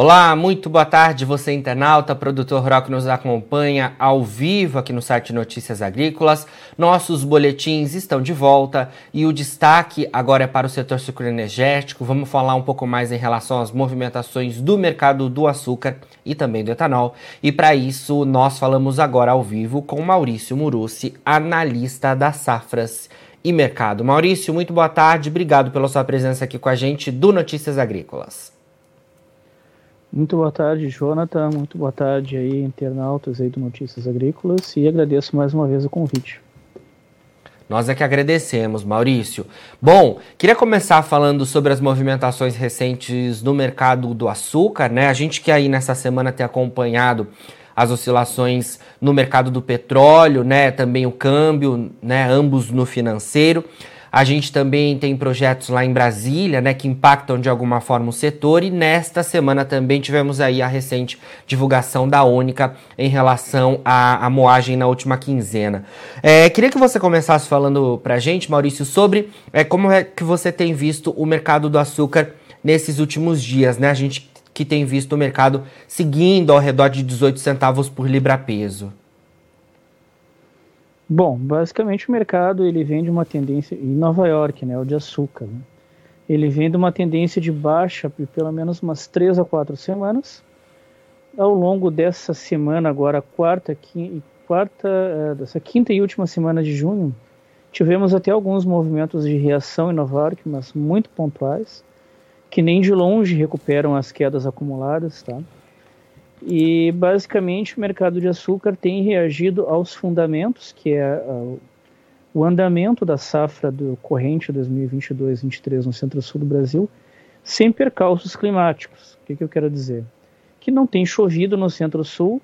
Olá, muito boa tarde, você internauta, produtor rural que nos acompanha ao vivo aqui no site Notícias Agrícolas. Nossos boletins estão de volta e o destaque agora é para o setor sucroenergético. Vamos falar um pouco mais em relação às movimentações do mercado do açúcar e também do etanol. E para isso, nós falamos agora ao vivo com Maurício Murucci, analista das safras e mercado. Maurício, muito boa tarde, obrigado pela sua presença aqui com a gente do Notícias Agrícolas. Muito boa tarde, Jonathan. Muito boa tarde aí, internautas aí do Notícias Agrícolas e agradeço mais uma vez o convite. Nós é que agradecemos, Maurício. Bom, queria começar falando sobre as movimentações recentes no mercado do açúcar, né? A gente que aí nessa semana tem acompanhado as oscilações no mercado do petróleo, né? Também o câmbio, né? Ambos no financeiro. A gente também tem projetos lá em Brasília, né, que impactam de alguma forma o setor e nesta semana também tivemos aí a recente divulgação da Única em relação à, à moagem na última quinzena. É, queria que você começasse falando para a gente, Maurício, sobre é, como é que você tem visto o mercado do açúcar nesses últimos dias, né? A gente que tem visto o mercado seguindo ao redor de 18 centavos por libra-peso. Bom, basicamente o mercado ele vem de uma tendência em Nova York, né, o de açúcar. Né? Ele vem de uma tendência de baixa por pelo menos umas três a quatro semanas. Ao longo dessa semana, agora quarta, quinta, quarta, é, dessa quinta e última semana de junho, tivemos até alguns movimentos de reação em Nova York, mas muito pontuais, que nem de longe recuperam as quedas acumuladas, tá? E basicamente o mercado de açúcar tem reagido aos fundamentos, que é uh, o andamento da safra do corrente 2022-23 no centro-sul do Brasil, sem percalços climáticos. O que, que eu quero dizer? Que não tem chovido no centro-sul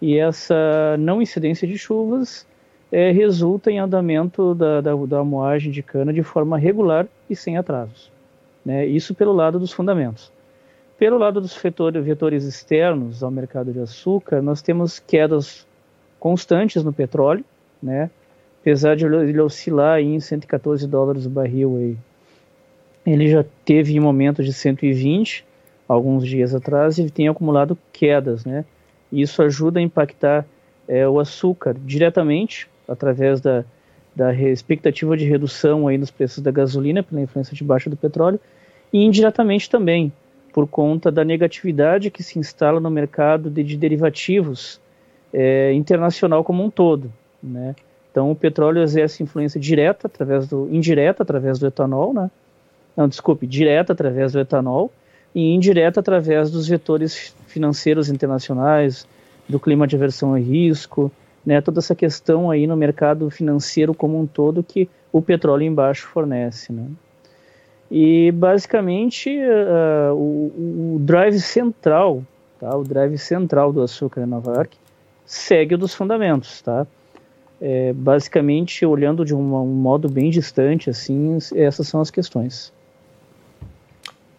e essa não incidência de chuvas é, resulta em andamento da, da, da moagem de cana de forma regular e sem atrasos. Né? Isso pelo lado dos fundamentos. Pelo lado dos vetores, externos ao mercado de açúcar, nós temos quedas constantes no petróleo, né? apesar de ele oscilar em 114 dólares o barril, aí, ele já teve em momentos de 120 alguns dias atrás e tem acumulado quedas, né? isso ajuda a impactar é, o açúcar diretamente através da, da expectativa de redução aí nos preços da gasolina pela influência de baixa do petróleo e indiretamente também por conta da negatividade que se instala no mercado de, de derivativos é, internacional como um todo, né? Então o petróleo exerce influência direta através do indireta através do etanol, né? Não, desculpe, direta através do etanol e indireta através dos vetores financeiros internacionais, do clima de aversão a risco, né? Toda essa questão aí no mercado financeiro como um todo que o petróleo embaixo fornece, né? E basicamente uh, o, o, drive central, tá? o drive central do açúcar em Nova York segue o dos fundamentos, tá? É, basicamente olhando de uma, um modo bem distante, assim, essas são as questões.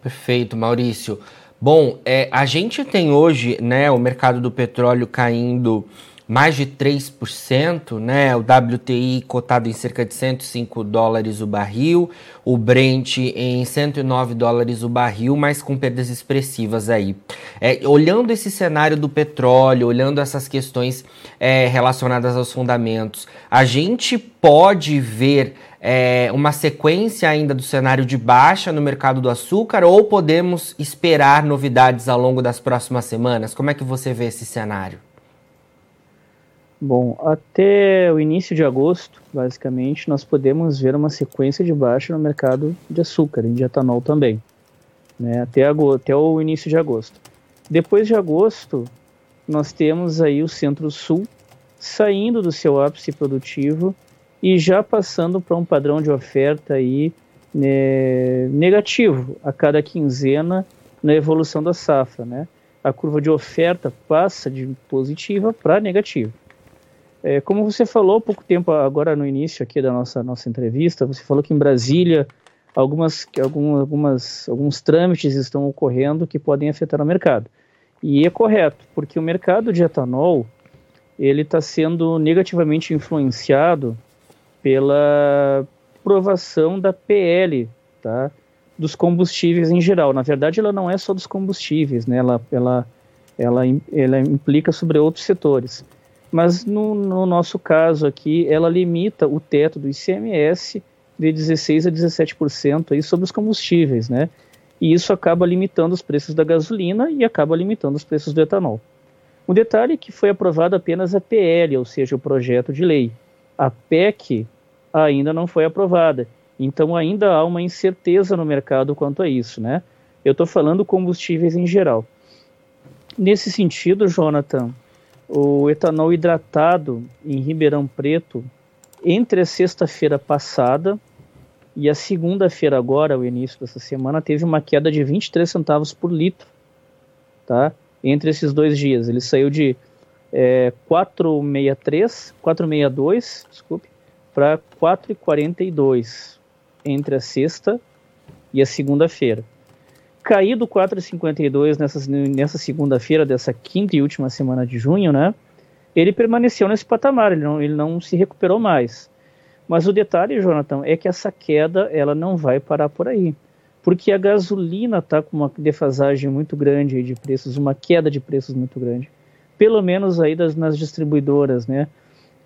Perfeito, Maurício. Bom, é, a gente tem hoje, né, o mercado do petróleo caindo mais de 3%, né? O WTI cotado em cerca de 105 dólares o barril, o Brent em 109 dólares o barril, mas com perdas expressivas aí. É, olhando esse cenário do petróleo, olhando essas questões é, relacionadas aos fundamentos, a gente pode ver é, uma sequência ainda do cenário de baixa no mercado do açúcar ou podemos esperar novidades ao longo das próximas semanas? Como é que você vê esse cenário? Bom, até o início de agosto, basicamente, nós podemos ver uma sequência de baixa no mercado de açúcar e de etanol também, né? até, até o início de agosto. Depois de agosto, nós temos aí o Centro-Sul saindo do seu ápice produtivo e já passando para um padrão de oferta aí, né, negativo a cada quinzena na evolução da safra. Né? A curva de oferta passa de positiva para negativa. É, como você falou pouco tempo agora no início aqui da nossa, nossa entrevista, você falou que em Brasília algumas, algumas, alguns trâmites estão ocorrendo que podem afetar o mercado. E é correto, porque o mercado de etanol ele está sendo negativamente influenciado pela aprovação da PL, tá? dos combustíveis em geral. Na verdade, ela não é só dos combustíveis, né? ela, ela, ela, ela implica sobre outros setores. Mas no, no nosso caso aqui, ela limita o teto do ICMS de 16% a 17% aí sobre os combustíveis, né? E isso acaba limitando os preços da gasolina e acaba limitando os preços do etanol. O detalhe é que foi aprovado apenas a PL, ou seja, o projeto de lei. A PEC ainda não foi aprovada. Então ainda há uma incerteza no mercado quanto a isso, né? Eu estou falando combustíveis em geral. Nesse sentido, Jonathan, o etanol hidratado em Ribeirão Preto, entre a sexta-feira passada e a segunda-feira agora, o início dessa semana, teve uma queda de 23 centavos por litro, tá? Entre esses dois dias, ele saiu de é, 4,63, 4,62, desculpe, para 4,42 entre a sexta e a segunda-feira. Caído 4,52 nessa, nessa segunda-feira dessa quinta e última semana de junho, né? Ele permaneceu nesse patamar, ele não, ele não se recuperou mais. Mas o detalhe, Jonathan, é que essa queda ela não vai parar por aí. Porque a gasolina está com uma defasagem muito grande de preços, uma queda de preços muito grande. Pelo menos aí das, nas distribuidoras, né?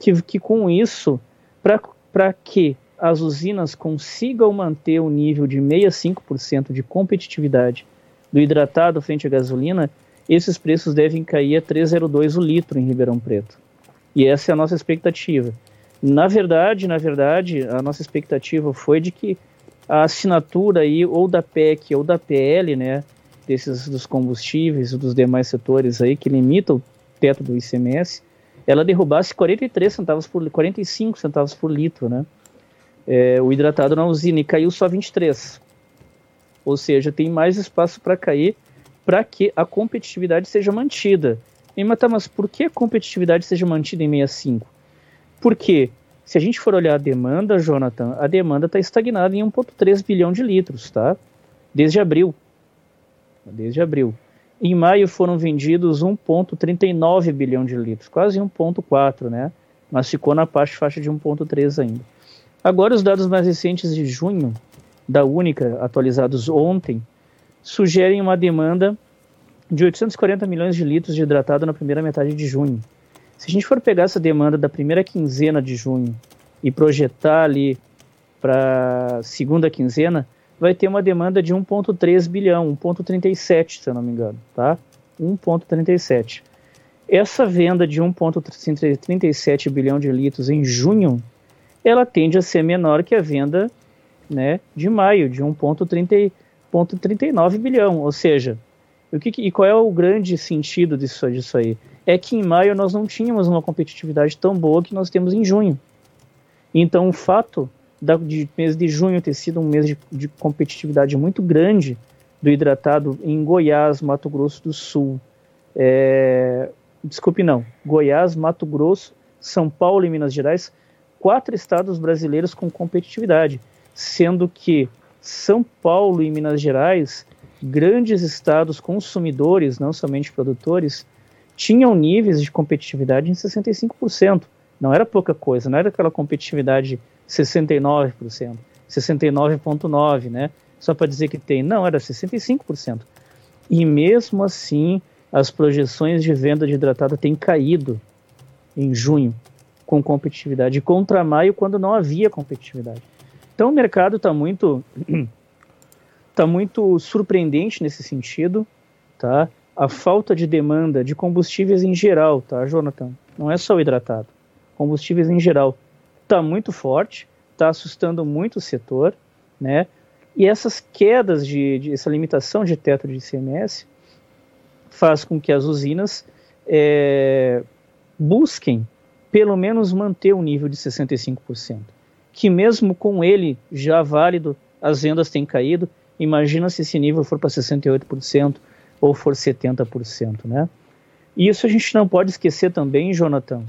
Que, que com isso, para que as usinas consigam manter o nível de 65% de competitividade do hidratado frente à gasolina, esses preços devem cair a 3,02 o litro em Ribeirão Preto. E essa é a nossa expectativa. Na verdade, na verdade, a nossa expectativa foi de que a assinatura aí ou da PEC ou da PL, né, desses dos combustíveis ou dos demais setores aí que limitam o teto do ICMS, ela derrubasse 43 centavos por 45 centavos por litro, né? É, o hidratado na usina e caiu só 23. Ou seja, tem mais espaço para cair para que a competitividade seja mantida. E, mas, tá, mas por que a competitividade seja mantida em 65? Porque se a gente for olhar a demanda, Jonathan, a demanda está estagnada em 1,3 bilhão de litros, tá? Desde abril. Desde abril. Em maio foram vendidos 1,39 bilhão de litros, quase 1,4, né? Mas ficou na faixa, faixa de 1,3 ainda. Agora, os dados mais recentes de junho, da Única, atualizados ontem, sugerem uma demanda de 840 milhões de litros de hidratado na primeira metade de junho. Se a gente for pegar essa demanda da primeira quinzena de junho e projetar ali para segunda quinzena, vai ter uma demanda de 1,3 bilhão, 1,37, se eu não me engano, tá? 1,37. Essa venda de 1,37 bilhão de litros em junho ela tende a ser menor que a venda né, de maio, de 1,39 bilhão. Ou seja, o que, e qual é o grande sentido disso, disso aí? É que em maio nós não tínhamos uma competitividade tão boa que nós temos em junho. Então, o fato da, de mês de junho ter sido um mês de, de competitividade muito grande do hidratado em Goiás, Mato Grosso do Sul, é, desculpe não, Goiás, Mato Grosso, São Paulo e Minas Gerais quatro estados brasileiros com competitividade, sendo que São Paulo e Minas Gerais, grandes estados consumidores, não somente produtores, tinham níveis de competitividade em 65%. Não era pouca coisa, não era aquela competitividade 69%, 69,9%, né? Só para dizer que tem. Não, era 65%. E mesmo assim, as projeções de venda de hidratado têm caído em junho com competitividade contra maio quando não havia competitividade. Então o mercado está muito tá muito surpreendente nesse sentido, tá? A falta de demanda de combustíveis em geral, tá, Jonathan? Não é só o hidratado. Combustíveis em geral está muito forte, está assustando muito o setor, né? E essas quedas de, de, essa limitação de teto de ICMS faz com que as usinas é, busquem pelo menos manter o nível de 65%. Que mesmo com ele já válido, as vendas têm caído. Imagina se esse nível for para 68% ou for 70%, né? E isso a gente não pode esquecer também, Jonathan,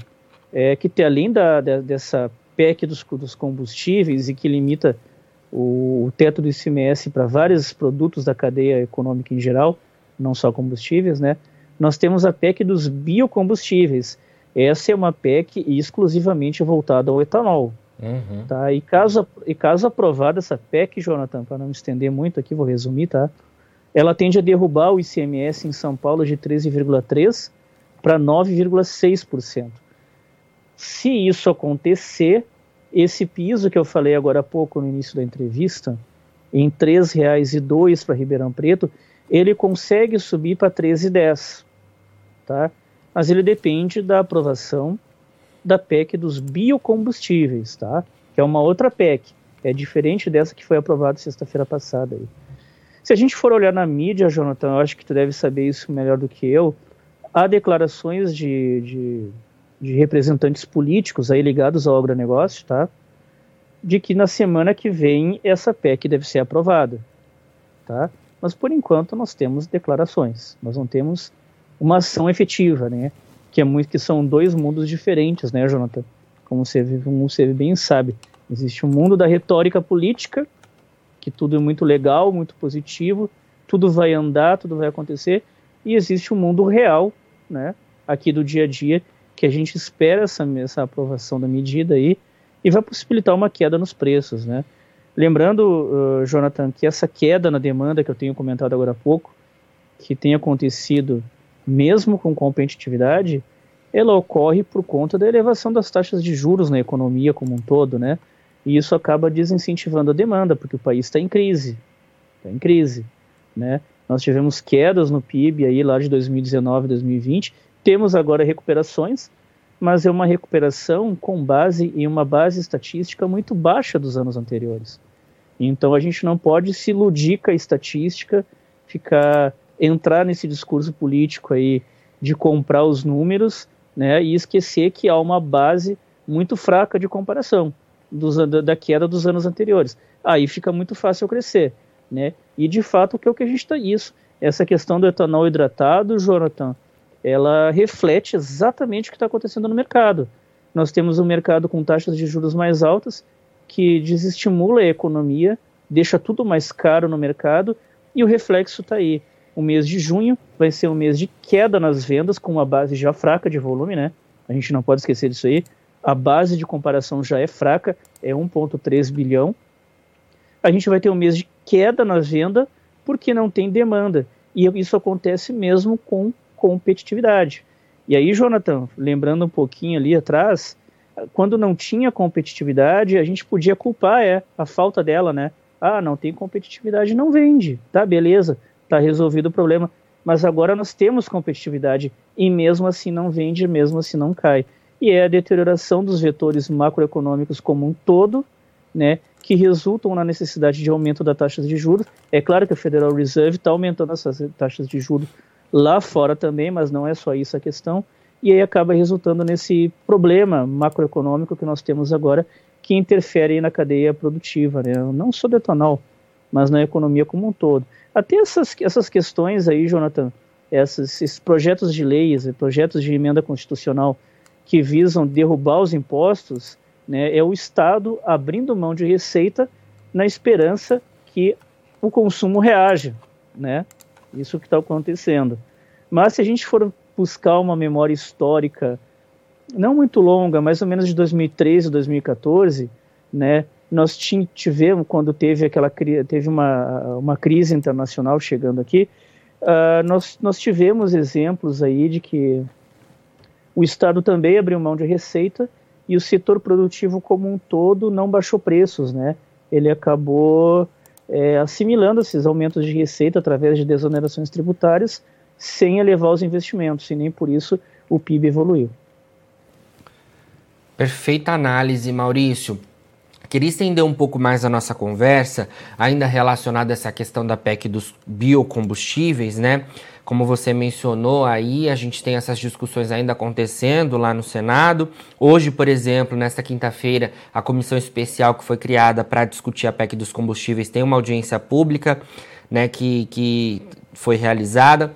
é que tem, além da, da, dessa PEC dos, dos, combustíveis e que limita o, o teto do ICMS para vários produtos da cadeia econômica em geral, não só combustíveis, né? Nós temos a PEC dos biocombustíveis, essa é uma PEC exclusivamente voltada ao etanol. Uhum. Tá? E, caso, e caso aprovada essa PEC, Jonathan, para não me estender muito aqui, vou resumir, tá? Ela tende a derrubar o ICMS em São Paulo de 13,3% para 9,6%. Se isso acontecer, esse piso que eu falei agora há pouco no início da entrevista, em R$ 3,02 para Ribeirão Preto, ele consegue subir para R$ 13,10. Tá? Mas ele depende da aprovação da PEC dos biocombustíveis, tá? que é uma outra PEC. É diferente dessa que foi aprovada sexta-feira passada. Aí. Se a gente for olhar na mídia, Jonathan, eu acho que tu deve saber isso melhor do que eu, há declarações de, de, de representantes políticos aí ligados ao agronegócio, tá? De que na semana que vem essa PEC deve ser aprovada, tá? Mas por enquanto nós temos declarações, nós não temos uma ação efetiva, né? Que é muito que são dois mundos diferentes, né, Jonathan? Como você, como você bem sabe, existe um mundo da retórica política, que tudo é muito legal, muito positivo, tudo vai andar, tudo vai acontecer, e existe o um mundo real, né, aqui do dia a dia, que a gente espera essa, essa aprovação da medida aí e vai possibilitar uma queda nos preços, né. Lembrando, uh, Jonathan, que essa queda na demanda que eu tenho comentado agora há pouco, que tem acontecido mesmo com competitividade, ela ocorre por conta da elevação das taxas de juros na economia como um todo, né? E isso acaba desincentivando a demanda, porque o país está em crise, está em crise, né? Nós tivemos quedas no PIB aí lá de 2019 2020. Temos agora recuperações, mas é uma recuperação com base em uma base estatística muito baixa dos anos anteriores. Então a gente não pode se iludir com a estatística, ficar entrar nesse discurso político aí de comprar os números, né, e esquecer que há uma base muito fraca de comparação dos, da queda dos anos anteriores. Aí fica muito fácil crescer né? E de fato o que é o que a gente está isso. Essa questão do etanol hidratado, Jonathan, ela reflete exatamente o que está acontecendo no mercado. Nós temos um mercado com taxas de juros mais altas que desestimula a economia, deixa tudo mais caro no mercado e o reflexo está aí. O mês de junho vai ser um mês de queda nas vendas, com uma base já fraca de volume, né? A gente não pode esquecer disso aí. A base de comparação já é fraca, é 1,3 bilhão. A gente vai ter um mês de queda na venda porque não tem demanda. E isso acontece mesmo com competitividade. E aí, Jonathan, lembrando um pouquinho ali atrás, quando não tinha competitividade, a gente podia culpar é, a falta dela, né? Ah, não tem competitividade, não vende. Tá, beleza, tá resolvido o problema. Mas agora nós temos competitividade e mesmo assim não vende, mesmo assim não cai. E é a deterioração dos vetores macroeconômicos como um todo, né? que resultam na necessidade de aumento da taxa de juros. É claro que a Federal Reserve está aumentando essas taxas de juros lá fora também, mas não é só isso a questão. E aí acaba resultando nesse problema macroeconômico que nós temos agora, que interfere na cadeia produtiva, né? não só do etanol, mas na economia como um todo. Até essas, essas questões aí, Jonathan, essas, esses projetos de leis, projetos de emenda constitucional que visam derrubar os impostos, né, é o Estado abrindo mão de receita na esperança que o consumo reaja. Né? Isso que está acontecendo. Mas se a gente for buscar uma memória histórica, não muito longa, mais ou menos de 2013, 2014, né, nós tivemos, quando teve aquela teve uma, uma crise internacional chegando aqui, uh, nós, nós tivemos exemplos aí de que o Estado também abriu mão de receita e o setor produtivo como um todo não baixou preços, né? Ele acabou é, assimilando esses aumentos de receita através de desonerações tributárias sem elevar os investimentos, e nem por isso o PIB evoluiu. Perfeita análise, Maurício. Queria estender um pouco mais a nossa conversa, ainda relacionada a essa questão da PEC dos biocombustíveis, né? Como você mencionou aí, a gente tem essas discussões ainda acontecendo lá no Senado. Hoje, por exemplo, nesta quinta-feira, a comissão especial que foi criada para discutir a PEC dos combustíveis tem uma audiência pública né, que, que foi realizada.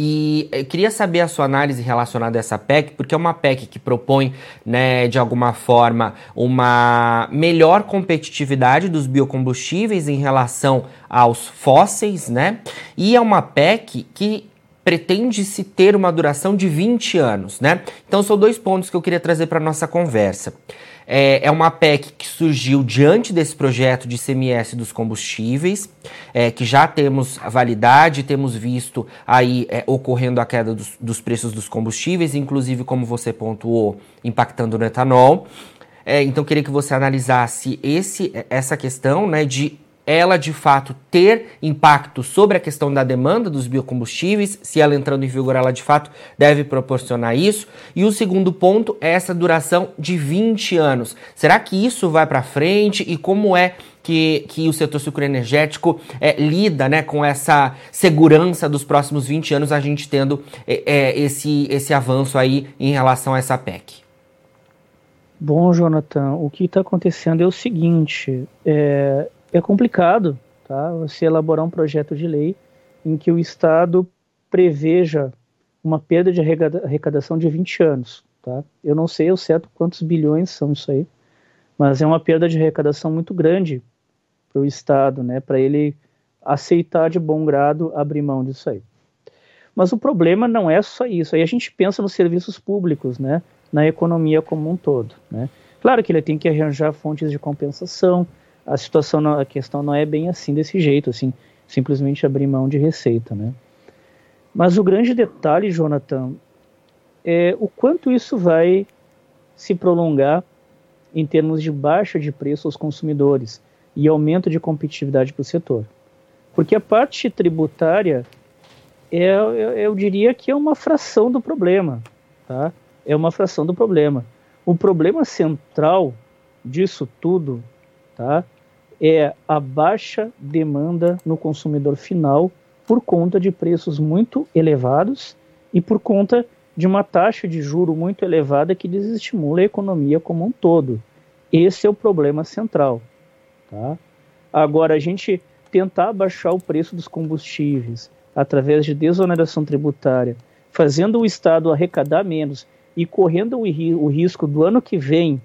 E eu queria saber a sua análise relacionada a essa PEC, porque é uma PEC que propõe, né, de alguma forma, uma melhor competitividade dos biocombustíveis em relação aos fósseis, né? E é uma PEC que pretende-se ter uma duração de 20 anos, né? Então são dois pontos que eu queria trazer para nossa conversa. É, é, uma PEC que surgiu diante desse projeto de CMS dos combustíveis, é, que já temos validade, temos visto aí é, ocorrendo a queda dos, dos, preços dos combustíveis, inclusive, como você pontuou, impactando no etanol. É, então, queria que você analisasse esse, essa questão né, de ela de fato ter impacto sobre a questão da demanda dos biocombustíveis, se ela entrando em vigor, ela de fato deve proporcionar isso. E o segundo ponto é essa duração de 20 anos. Será que isso vai para frente e como é que, que o setor sucroenergético é, lida né, com essa segurança dos próximos 20 anos, a gente tendo é, é, esse, esse avanço aí em relação a essa PEC? Bom, Jonathan, o que está acontecendo é o seguinte: é, é complicado tá? você elaborar um projeto de lei em que o Estado preveja uma perda de arrecadação de 20 anos. Tá? Eu não sei ao certo quantos bilhões são isso aí, mas é uma perda de arrecadação muito grande para o Estado, né? para ele aceitar de bom grado abrir mão disso aí. Mas o problema não é só isso. Aí a gente pensa nos serviços públicos, né? na economia como um todo. Né? Claro que ele tem que arranjar fontes de compensação, a situação, a questão não é bem assim desse jeito, assim, simplesmente abrir mão de receita, né? Mas o grande detalhe, Jonathan, é o quanto isso vai se prolongar em termos de baixa de preço aos consumidores e aumento de competitividade para o setor. Porque a parte tributária, é, eu, eu diria que é uma fração do problema, tá? É uma fração do problema. O problema central disso tudo, tá? É a baixa demanda no consumidor final por conta de preços muito elevados e por conta de uma taxa de juro muito elevada que desestimula a economia como um todo. Esse é o problema central. Tá? Agora, a gente tentar baixar o preço dos combustíveis através de desoneração tributária, fazendo o Estado arrecadar menos e correndo o, o risco do ano que vem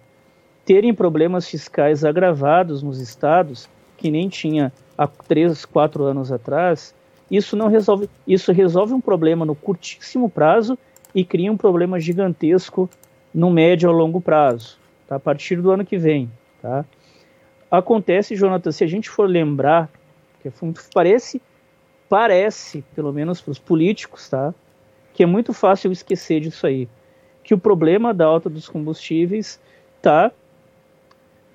terem problemas fiscais agravados nos estados, que nem tinha há três, quatro anos atrás, isso não resolve, isso resolve um problema no curtíssimo prazo e cria um problema gigantesco no médio a longo prazo, tá? a partir do ano que vem. Tá? Acontece, Jonathan, se a gente for lembrar, que é parece, parece, pelo menos para os políticos, tá? que é muito fácil esquecer disso aí, que o problema da alta dos combustíveis está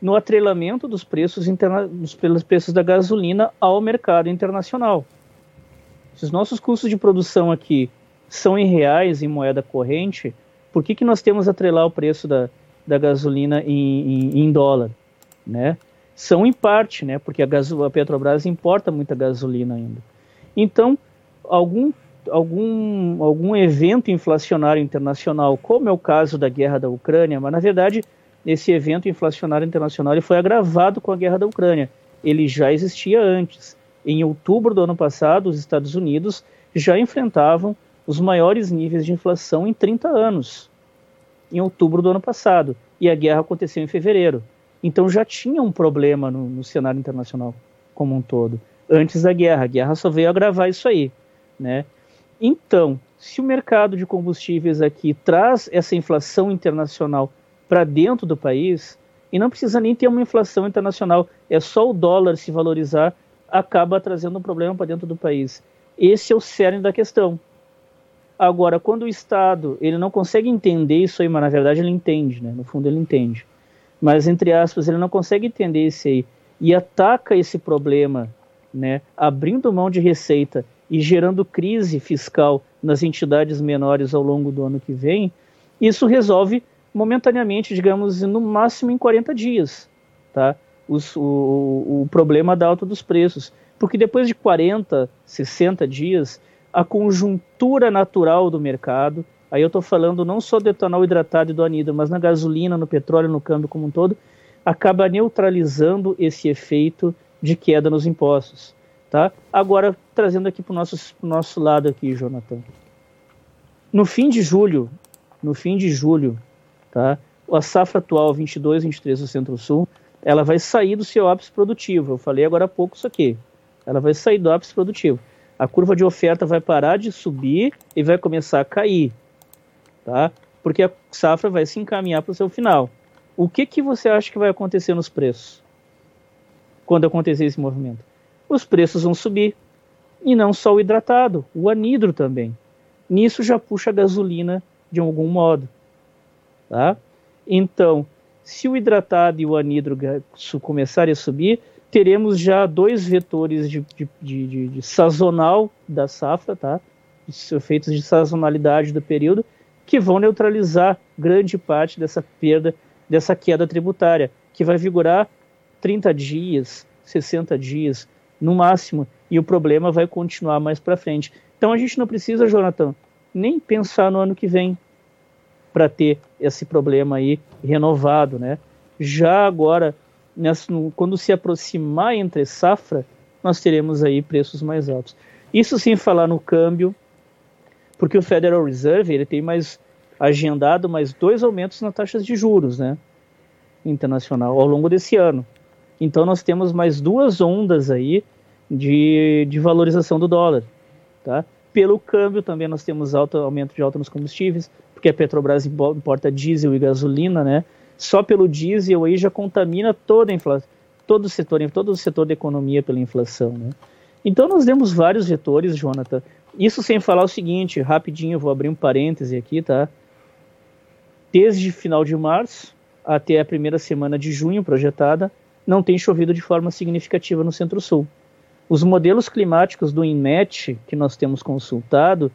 no atrelamento dos preços, interna... dos preços da gasolina ao mercado internacional. Se os nossos custos de produção aqui são em reais, em moeda corrente, por que, que nós temos atrelar o preço da, da gasolina em, em, em dólar? Né? São em parte, né? porque a, gaso... a Petrobras importa muita gasolina ainda. Então, algum, algum, algum evento inflacionário internacional, como é o caso da guerra da Ucrânia, mas na verdade esse evento inflacionário internacional ele foi agravado com a guerra da Ucrânia. Ele já existia antes. Em outubro do ano passado, os Estados Unidos já enfrentavam os maiores níveis de inflação em 30 anos. Em outubro do ano passado. E a guerra aconteceu em fevereiro. Então já tinha um problema no, no cenário internacional como um todo. Antes da guerra. A guerra só veio agravar isso aí. Né? Então, se o mercado de combustíveis aqui traz essa inflação internacional para dentro do país e não precisa nem ter uma inflação internacional, é só o dólar se valorizar acaba trazendo um problema para dentro do país. Esse é o cerne da questão. Agora, quando o Estado ele não consegue entender isso aí, mas na verdade ele entende, né? no fundo ele entende, mas entre aspas ele não consegue entender isso aí e ataca esse problema, né? abrindo mão de receita e gerando crise fiscal nas entidades menores ao longo do ano que vem, isso resolve momentaneamente, digamos, no máximo em 40 dias, tá? Os, o, o problema da alta dos preços. Porque depois de 40, 60 dias, a conjuntura natural do mercado, aí eu estou falando não só do etanol hidratado e do anidro, mas na gasolina, no petróleo, no câmbio como um todo, acaba neutralizando esse efeito de queda nos impostos. Tá? Agora, trazendo aqui para o nosso, nosso lado aqui, Jonathan. No fim de julho, no fim de julho, Tá? A safra atual 22, 23 do Centro-Sul, ela vai sair do seu ápice produtivo. Eu falei agora há pouco isso aqui. Ela vai sair do ápice produtivo. A curva de oferta vai parar de subir e vai começar a cair, tá? Porque a safra vai se encaminhar para o seu final. o que, que você acha que vai acontecer nos preços quando acontecer esse movimento? Os preços vão subir. E não só o hidratado, o anidro também. Nisso já puxa a gasolina de algum modo. Tá? Então, se o hidratado e o anidro começarem a subir, teremos já dois vetores de, de, de, de sazonal da safra, tá? efeitos de sazonalidade do período, que vão neutralizar grande parte dessa perda, dessa queda tributária, que vai vigorar 30 dias, 60 dias, no máximo, e o problema vai continuar mais para frente. Então a gente não precisa, Jonathan, nem pensar no ano que vem para ter esse problema aí renovado, né? Já agora, nessa, quando se aproximar entre safra, nós teremos aí preços mais altos. Isso sem falar no câmbio, porque o Federal Reserve ele tem mais agendado mais dois aumentos nas taxas de juros, né, internacional ao longo desse ano. Então nós temos mais duas ondas aí de, de valorização do dólar, tá? Pelo câmbio também nós temos alto aumento de alta nos combustíveis, porque a Petrobras importa diesel e gasolina, né? Só pelo diesel aí já contamina toda a inflação, todo o setor, todo o setor da economia pela inflação, né? Então nós temos vários vetores, Jonathan, isso sem falar o seguinte, rapidinho, vou abrir um parêntese aqui, tá? Desde final de março até a primeira semana de junho projetada, não tem chovido de forma significativa no Centro-Sul. Os modelos climáticos do INMET, que nós temos consultado,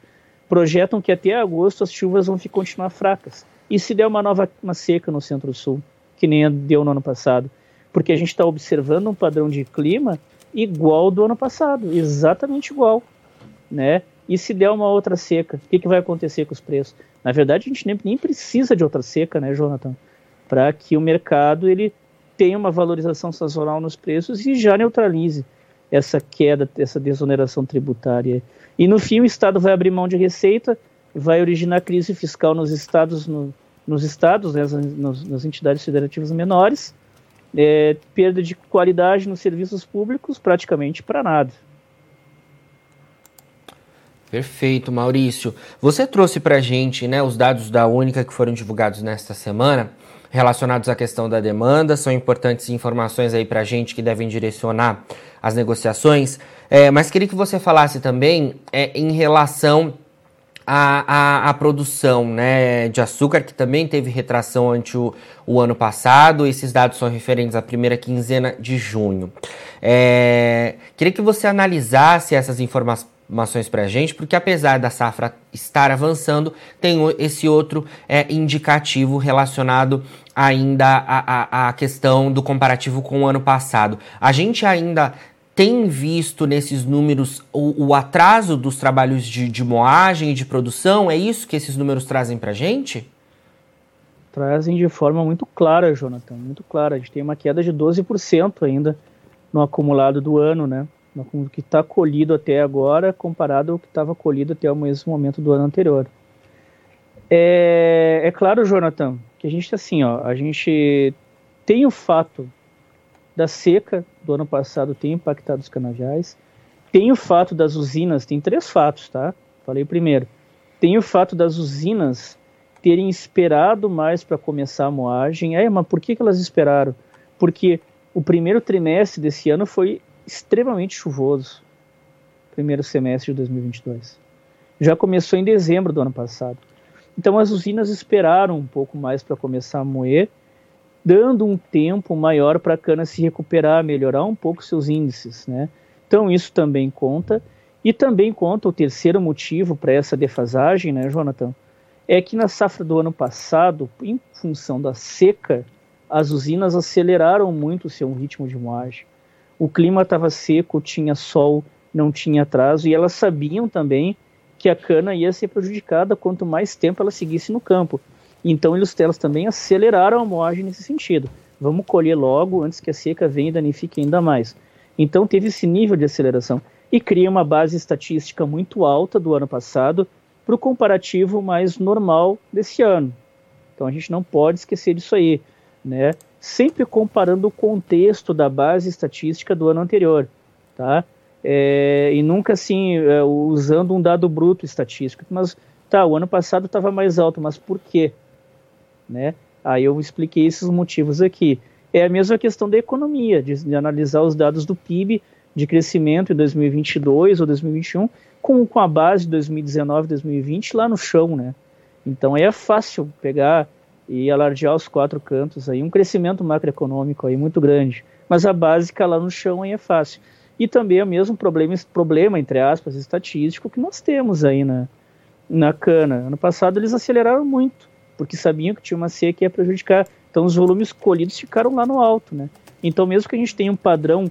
projetam que até agosto as chuvas vão continuar fracas. E se der uma nova uma seca no Centro-Sul, que nem deu no ano passado? Porque a gente está observando um padrão de clima igual do ano passado, exatamente igual né? E se der uma outra seca, o que, que vai acontecer com os preços? Na verdade, a gente nem, nem precisa de outra seca, né, Jonathan? Para que o mercado ele tenha uma valorização sazonal nos preços e já neutralize essa queda, essa desoneração tributária. E no fim, o Estado vai abrir mão de receita, vai originar crise fiscal nos estados, no, nos estados, né, nas, nas, entidades federativas menores, é, perda de qualidade nos serviços públicos, praticamente para nada. Perfeito, Maurício. Você trouxe para a gente né, os dados da Única que foram divulgados nesta semana, relacionados à questão da demanda. São importantes informações aí para a gente que devem direcionar as negociações. É, mas queria que você falasse também é, em relação à, à, à, produção né, de açúcar, que também teve retração ante o, o ano passado. Esses dados são referentes à primeira quinzena de junho. É, queria que você analisasse essas informações informações para a gente, porque apesar da safra estar avançando, tem esse outro é, indicativo relacionado ainda à, questão do comparativo com o ano passado. A gente ainda tem visto nesses números o, o atraso dos trabalhos de, de, moagem e de produção? É isso que esses números trazem para a gente? Trazem de forma muito clara, Jonathan, muito clara. A gente tem uma queda de 12% ainda no acumulado do ano, né? O que está colhido até agora comparado ao que estava colhido até o mesmo momento do ano anterior. É, é claro, Jonathan, que a gente assim, ó, a gente tem o fato da seca do ano passado ter impactado os canaviais, tem o fato das usinas, tem três fatos, tá? Falei primeiro. Tem o fato das usinas terem esperado mais para começar a moagem. É, mas por que, que elas esperaram? Porque o primeiro trimestre desse ano foi extremamente chuvoso, primeiro semestre de 2022. Já começou em dezembro do ano passado. Então as usinas esperaram um pouco mais para começar a moer, dando um tempo maior para a cana se recuperar, melhorar um pouco seus índices, né? Então isso também conta. E também conta o terceiro motivo para essa defasagem, né, Jonathan? É que na safra do ano passado, em função da seca, as usinas aceleraram muito o seu ritmo de moagem o clima estava seco, tinha sol, não tinha atraso, e elas sabiam também que a cana ia ser prejudicada quanto mais tempo ela seguisse no campo. Então eles, elas também aceleraram a moagem nesse sentido. Vamos colher logo antes que a seca venha e danifique ainda mais. Então teve esse nível de aceleração e cria uma base estatística muito alta do ano passado para o comparativo mais normal desse ano. Então a gente não pode esquecer disso aí, né? Sempre comparando o contexto da base estatística do ano anterior, tá? É, e nunca assim é, usando um dado bruto estatístico. Mas tá, o ano passado estava mais alto, mas por quê? Né? Aí eu expliquei esses motivos aqui. É a mesma questão da economia, de, de analisar os dados do PIB de crescimento em 2022 ou 2021 com, com a base de 2019, 2020 lá no chão, né? Então é fácil pegar e alardear os quatro cantos aí, um crescimento macroeconômico aí muito grande. Mas a básica lá no chão aí é fácil. E também é o mesmo problema, problema, entre aspas, estatístico que nós temos aí na, na cana. Ano passado eles aceleraram muito, porque sabiam que tinha uma seca que ia prejudicar. Então os volumes colhidos ficaram lá no alto, né? Então mesmo que a gente tenha um padrão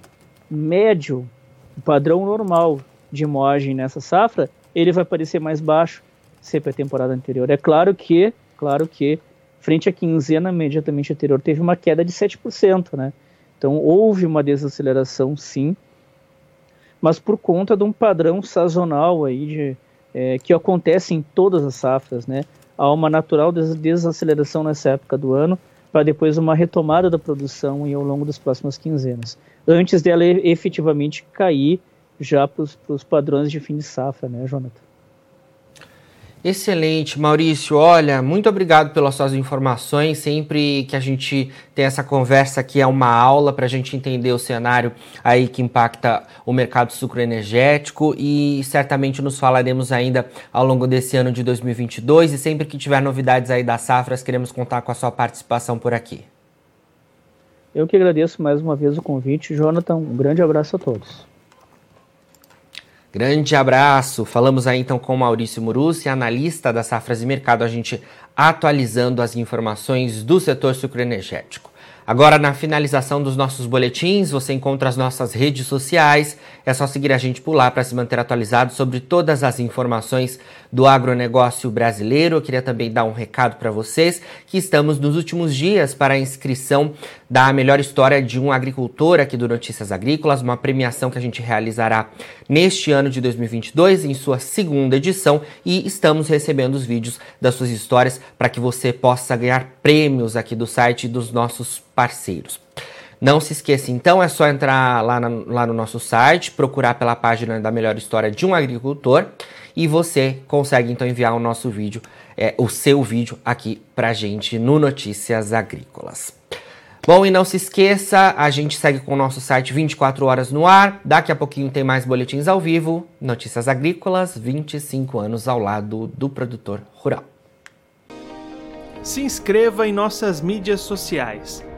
médio, um padrão normal de moagem nessa safra, ele vai parecer mais baixo sempre a temporada anterior. É claro que, claro que, frente à quinzena imediatamente anterior, teve uma queda de 7%, né? Então houve uma desaceleração, sim, mas por conta de um padrão sazonal aí de, é, que acontece em todas as safras, né? Há uma natural desaceleração nessa época do ano, para depois uma retomada da produção e ao longo das próximas quinzenas, antes dela efetivamente cair já para os padrões de fim de safra, né, Jonathan? Excelente, Maurício. Olha, muito obrigado pelas suas informações. Sempre que a gente tem essa conversa aqui é uma aula para a gente entender o cenário aí que impacta o mercado sucroenergético e certamente nos falaremos ainda ao longo desse ano de 2022 e sempre que tiver novidades aí das safras queremos contar com a sua participação por aqui. Eu que agradeço mais uma vez o convite, Jonathan. Um grande abraço a todos. Grande abraço. Falamos aí então com Maurício Murussi, analista da Safras e Mercado, a gente atualizando as informações do setor sucroenergético. Agora, na finalização dos nossos boletins, você encontra as nossas redes sociais. É só seguir a gente por lá para se manter atualizado sobre todas as informações do agronegócio brasileiro. Eu queria também dar um recado para vocês que estamos nos últimos dias para a inscrição da melhor história de um agricultor aqui do Notícias Agrícolas, uma premiação que a gente realizará neste ano de 2022 em sua segunda edição e estamos recebendo os vídeos das suas histórias para que você possa ganhar prêmios aqui do site dos nossos parceiros. Não se esqueça, então, é só entrar lá, na, lá no nosso site, procurar pela página da melhor história de um agricultor e você consegue então enviar o nosso vídeo, é, o seu vídeo aqui pra gente no Notícias Agrícolas. Bom, e não se esqueça, a gente segue com o nosso site 24 horas no ar. Daqui a pouquinho tem mais boletins ao vivo, Notícias Agrícolas, 25 anos ao lado do produtor rural. Se inscreva em nossas mídias sociais.